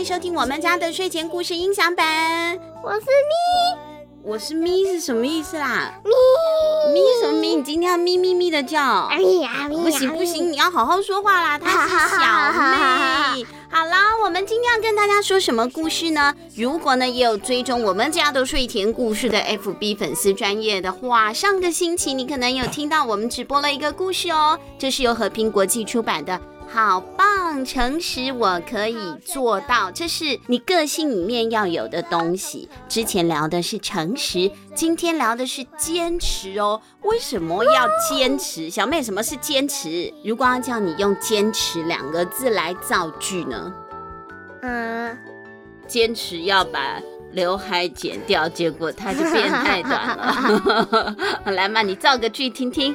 迎收听我们家的睡前故事音响版。我是咪，我是咪是什么意思啦？咪咪什么咪？你今天要咪咪咪的叫？不行不行，你要好好说话啦。他是小妹。好啦，我们今天要跟大家说什么故事呢？如果呢也有追踪我们家的睡前故事的 FB 粉丝专业的话，上个星期你可能有听到我们直播了一个故事哦。这是由和平国际出版的。好棒，诚实我可以做到，这是你个性里面要有的东西。之前聊的是诚实，今天聊的是坚持哦。为什么要坚持？小妹，什么是坚持？如果要叫你用“坚持”两个字来造句呢？嗯，坚持要把刘海剪掉，结果它就变太短了。来嘛，你造个句听听。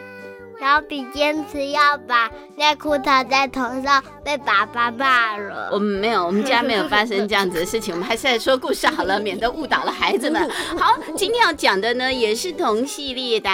小比坚持要把内裤套在头上，被爸爸骂了。我们没有，我们家没有发生这样子的事情。我们还是来说故事好了，免得误导了孩子们。好，今天要讲的呢，也是同系列的，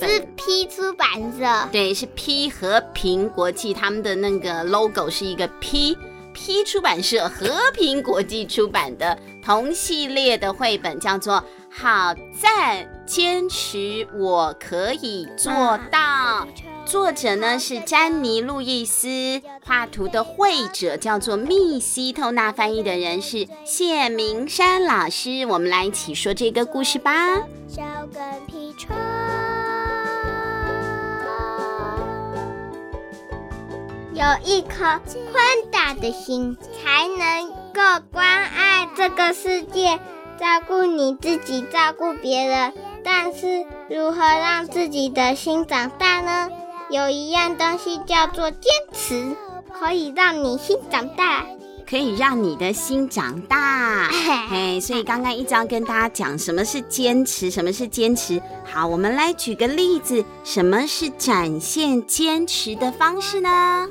是 P 出版社。对，是 P 和平国际，他们的那个 logo 是一个 P，P 出版社和平国际出版的同系列的绘本，叫做。好赞，坚持我可以做到。作者呢是詹妮·路易斯，画图的绘者叫做密西透纳，翻译的人是谢明山老师。我们来一起说这个故事吧。小跟屁虫，有一颗宽大的心，才能够关爱这个世界。照顾你自己，照顾别人，但是如何让自己的心长大呢？有一样东西叫做坚持，可以让你心长大，可以让你的心长大。嘿，所以刚刚一直要跟大家讲什么是坚持，什么是坚持。好，我们来举个例子，什么是展现坚持的方式呢？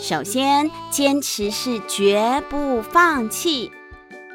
首先，坚持是绝不放弃。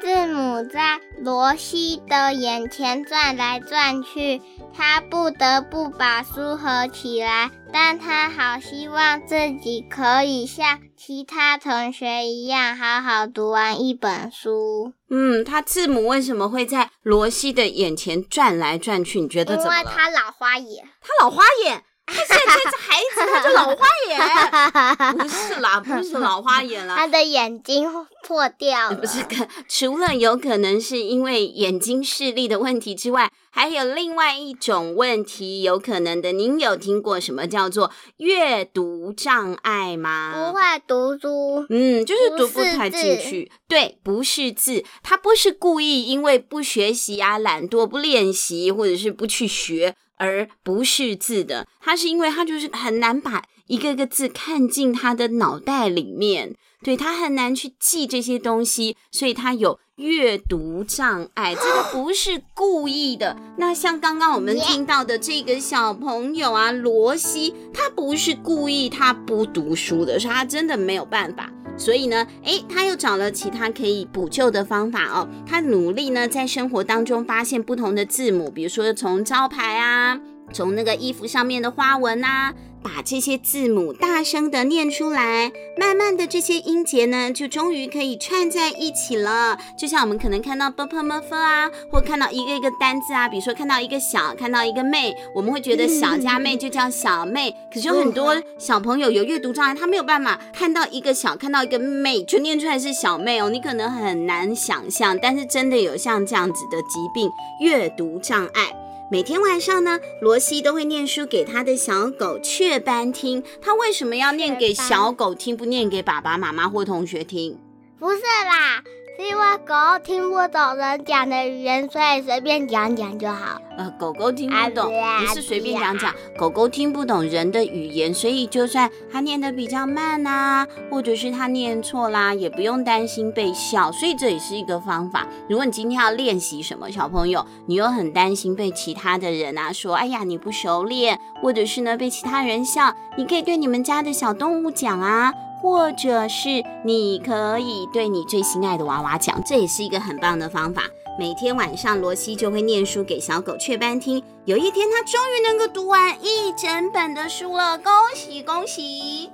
字母在罗西的眼前转来转去，他不得不把书合起来，但他好希望自己可以像其他同学一样，好好读完一本书。嗯，他字母为什么会在罗西的眼前转来转去？你觉得怎么了？因为他老花眼。他老花眼。他现在这孩子，他就老花眼，不是啦，不是老花眼啦，他的眼睛破掉了。不是，除了有可能是因为眼睛视力的问题之外，还有另外一种问题有可能的。您有听过什么叫做阅读障碍吗？不会读书，嗯，就是读不太进去。对，不是字，他不是故意因为不学习啊、懒惰不练习，或者是不去学。而不识字的，他是因为他就是很难把一个个字看进他的脑袋里面，对，他很难去记这些东西，所以他有阅读障碍。这个不是故意的。那像刚刚我们听到的这个小朋友啊，罗西，他不是故意，他不读书的，是他真的没有办法。所以呢，诶，他又找了其他可以补救的方法哦。他努力呢，在生活当中发现不同的字母，比如说从招牌啊，从那个衣服上面的花纹啊。把这些字母大声的念出来，慢慢的这些音节呢，就终于可以串在一起了。就像我们可能看到 b p m f 啊，或看到一个一个单字啊，比如说看到一个小，看到一个妹，我们会觉得小加妹就叫小妹。可是有很多小朋友有阅读障碍，他没有办法看到一个小，看到一个妹就念出来是小妹哦。你可能很难想象，但是真的有像这样子的疾病，阅读障碍。每天晚上呢，罗西都会念书给他的小狗雀斑听。他为什么要念给小狗听，不念给爸爸妈妈或同学听？不是啦。是因为狗听不懂人讲的语言，所以随便讲讲就好。呃，狗狗听不懂，不是随便讲讲。狗狗听不懂人的语言，所以就算它念得比较慢啊，或者是它念错啦，也不用担心被笑。所以这也是一个方法。如果你今天要练习什么，小朋友，你又很担心被其他的人啊说，哎呀，你不熟练，或者是呢被其他人笑，你可以对你们家的小动物讲啊。或者是你可以对你最心爱的娃娃讲，这也是一个很棒的方法。每天晚上，罗西就会念书给小狗雀斑听。有一天，他终于能够读完一整本的书了，恭喜恭喜！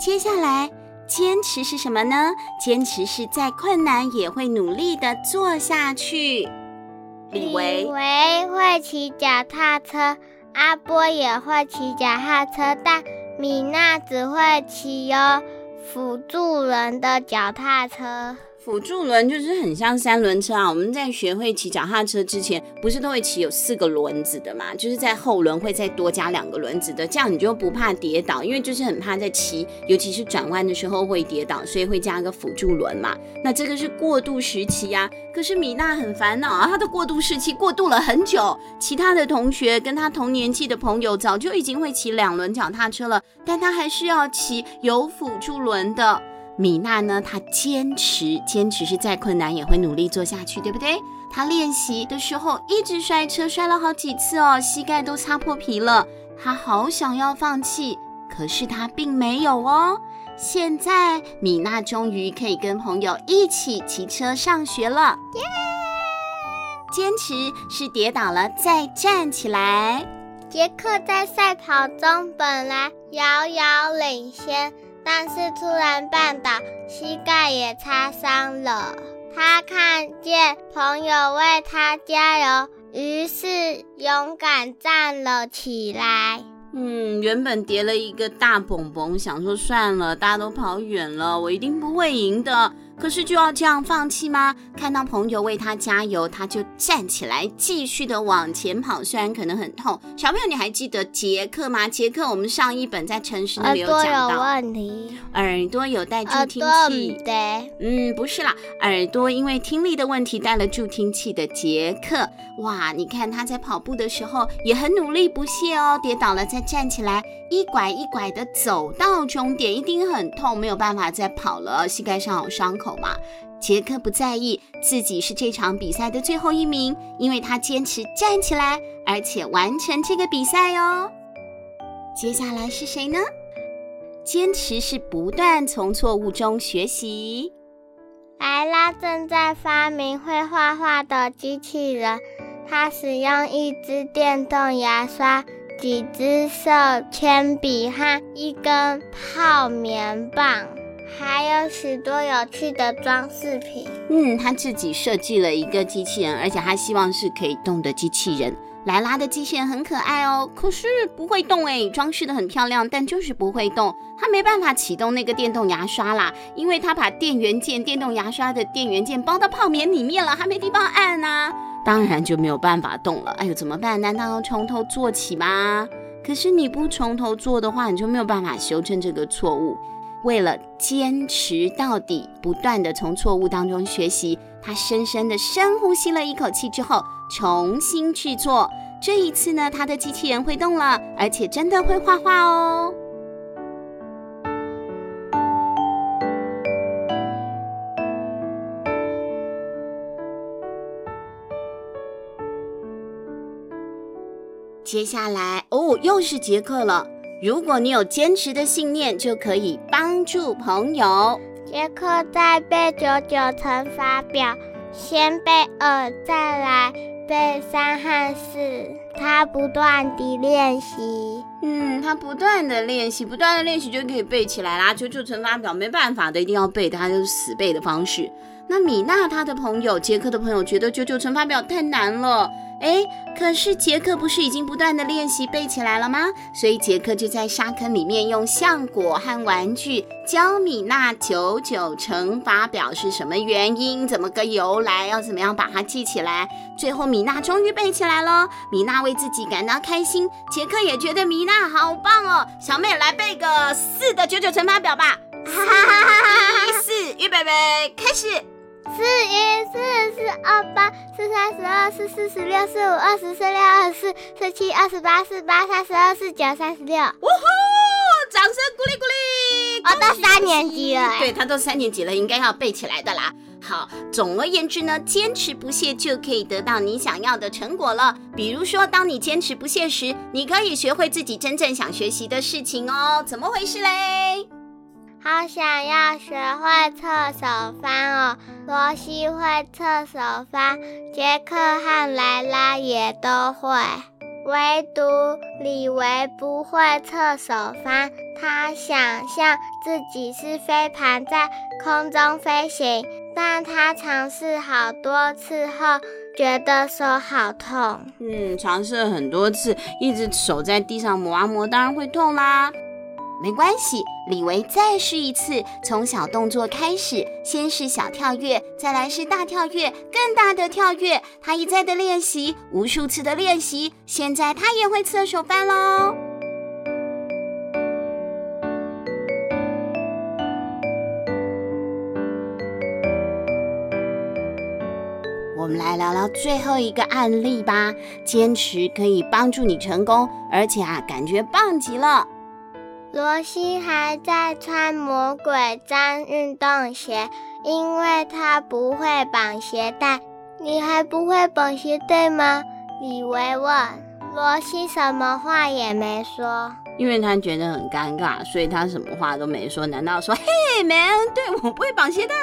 接下来，坚持是什么呢？坚持是再困难也会努力的做下去。李维，李维会骑脚踏车，阿波也会骑脚踏车，但米娜只会骑哟辅助人的脚踏车。辅助轮就是很像三轮车啊！我们在学会骑脚踏车之前，不是都会骑有四个轮子的嘛？就是在后轮会再多加两个轮子的，这样你就不怕跌倒，因为就是很怕在骑，尤其是转弯的时候会跌倒，所以会加个辅助轮嘛。那这个是过渡时期呀、啊。可是米娜很烦恼啊，她的过渡时期过渡了很久，其他的同学跟她同年纪的朋友早就已经会骑两轮脚踏车了，但她还是要骑有辅助轮的。米娜呢？她坚持，坚持是再困难也会努力做下去，对不对？她练习的时候一直摔车，摔了好几次哦，膝盖都擦破皮了。她好想要放弃，可是她并没有哦。现在米娜终于可以跟朋友一起骑车上学了。耶！坚持是跌倒了再站起来。杰克在赛跑中本来遥遥领先。但是突然绊倒，膝盖也擦伤了。他看见朋友为他加油，于是勇敢站了起来。嗯，原本叠了一个大蹦蹦，想说算了，大家都跑远了，我一定不会赢的。可是就要这样放弃吗？看到朋友为他加油，他就站起来，继续的往前跑。虽然可能很痛，小朋友你还记得杰克吗？杰克，我们上一本在诚实那里有讲到，耳朵有问题，耳朵有带助听器。对，嗯，不是啦，耳朵因为听力的问题带了助听器的杰克。哇，你看他在跑步的时候也很努力不懈哦，跌倒了再站起来，一拐一拐的走到终点，一定很痛，没有办法再跑了，膝盖上有伤口。口嘛，杰克不在意自己是这场比赛的最后一名，因为他坚持站起来，而且完成这个比赛哦。接下来是谁呢？坚持是不断从错误中学习。莱拉正在发明会画画的机器人，他使用一支电动牙刷、几支色铅笔和一根泡棉棒。还有许多有趣的装饰品。嗯，他自己设计了一个机器人，而且他希望是可以动的机器人。莱拉的机器人很可爱哦，可是不会动诶，装饰得很漂亮，但就是不会动。他没办法启动那个电动牙刷啦，因为他把电源键、电动牙刷的电源键包到泡棉里面了，还没地方按呢、啊，当然就没有办法动了。哎呦，怎么办？难道要从头做起吗？可是你不从头做的话，你就没有办法修正这个错误。为了坚持到底，不断的从错误当中学习，他深深的深呼吸了一口气之后，重新去做。这一次呢，他的机器人会动了，而且真的会画画哦。接下来哦，又是杰克了。如果你有坚持的信念，就可以帮助朋友。杰克在背九九乘法表，先背二，再来背三和四。他不断地练习，嗯，他不断地练习，不断的练习就可以背起来啦。九九乘法表没办法的，一定要背的，他就是死背的方式。那米娜她的朋友，杰克的朋友觉得九九乘法表太难了。哎，可是杰克不是已经不断的练习背起来了吗？所以杰克就在沙坑里面用橡果和玩具教米娜九九乘法表是什么原因，怎么个由来，要怎么样把它记起来。最后米娜终于背起来了，米娜为自己感到开心，杰克也觉得米娜好棒哦。小妹来背个四的九九乘法表吧，哈哈哈哈哈！四，预备备，开始。四一四四二八四三十二四四十六四五二十四六二十四四七二十八四八三十二四九三十六。呜呼！掌声鼓励鼓励！我都三年级了，对，他都三年级了，应该要背起来的啦。好，总而言之呢，坚持不懈就可以得到你想要的成果了。比如说，当你坚持不懈时，你可以学会自己真正想学习的事情哦。怎么回事嘞？好想要学会侧手翻哦！罗西会侧手翻，杰克和莱拉也都会。唯独李维不会侧手翻，他想象自己是飞盘在空中飞行，但他尝试好多次后，觉得手好痛。嗯，尝试了很多次，一直手在地上磨啊磨，当然会痛啦。没关系，李维再试一次，从小动作开始，先是小跳跃，再来是大跳跃，更大的跳跃。他一再的练习，无数次的练习，现在他也会侧手翻喽。我们来聊聊最后一个案例吧。坚持可以帮助你成功，而且啊，感觉棒极了。罗西还在穿魔鬼毡运动鞋，因为他不会绑鞋带。你还不会绑鞋带吗？李维问。罗西什么话也没说，因为他觉得很尴尬，所以他什么话都没说。难道说，嘿，man，对，我不会绑鞋带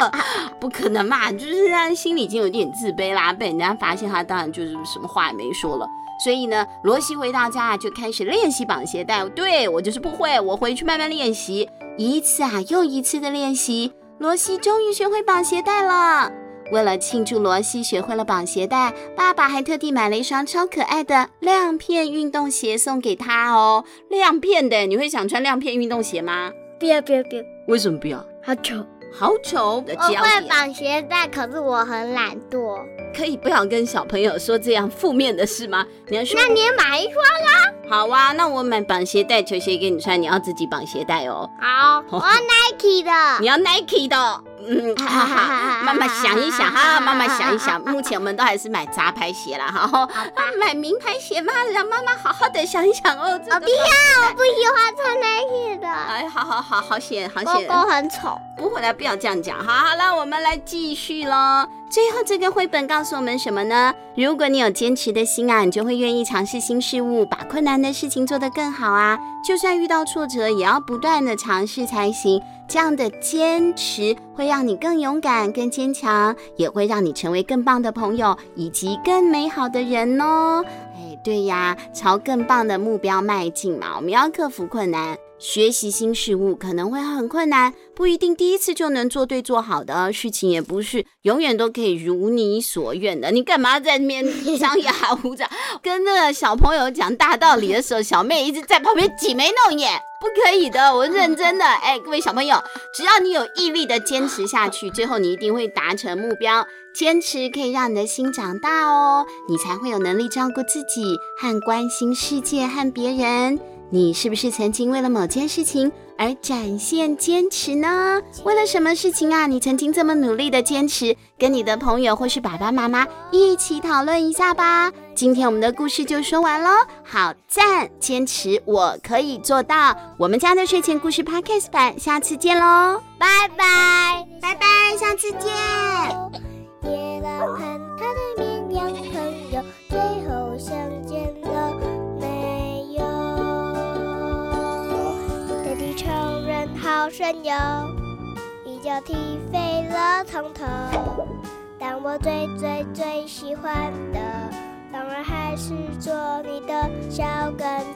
哦，不可能嘛？就是他心里已经有点自卑啦，被人家发现，他当然就是什么话也没说了。所以呢，罗西回到家啊就开始练习绑鞋带。对，我就是不会，我回去慢慢练习。一次啊又一次的练习，罗西终于学会绑鞋带了。为了庆祝罗西学会了绑鞋带，爸爸还特地买了一双超可爱的亮片运动鞋送给他哦。亮片的，你会想穿亮片运动鞋吗？不要不要不要！为什么不要？好丑。好丑！我会绑鞋带，可是我很懒惰。可以不要跟小朋友说这样负面的事吗？你要说，那你也买一双啦。好啊，那我买绑鞋带球鞋给你穿，你要自己绑鞋带哦。好，我要 Nike 的。你要 Nike 的。嗯，好好好，妈妈想一想哈，妈妈想一想。目前我们都还是买杂牌鞋啦，哈。好，买名牌鞋嘛，让妈妈好好的想一想哦。我不要，我不喜欢穿 Nike 的。哎，好好好，好险，好险。狗狗很丑。不会来，不要这样讲。好，好那，我们来继续喽。最后这个绘本告诉我们什么呢？如果你有坚持的心啊，你就会愿意尝试新事物，把困难的事情做得更好啊。就算遇到挫折，也要不断的尝试才行。这样的坚持会让你更勇敢、更坚强，也会让你成为更棒的朋友以及更美好的人哦。哎，对呀，朝更棒的目标迈进嘛。我们要克服困难。学习新事物可能会很困难，不一定第一次就能做对做好的事情，也不是永远都可以如你所愿的。你干嘛在那边张牙舞爪，跟那个小朋友讲大道理的时候，小妹一直在旁边挤眉弄眼，不可以的，我认真的。哎，各位小朋友，只要你有毅力的坚持下去，最后你一定会达成目标。坚持可以让你的心长大哦，你才会有能力照顾自己和关心世界和别人。你是不是曾经为了某件事情而展现坚持呢？为了什么事情啊？你曾经这么努力的坚持，跟你的朋友或是爸爸妈妈一起讨论一下吧。今天我们的故事就说完喽，好赞！坚持我可以做到。我们家的睡前故事 Podcast 版，下次见喽，拜拜，拜拜，下次见。野狼和他的绵羊朋友最后好神游，一脚踢飞了从头。但我最最最喜欢的，当然还是做你的小跟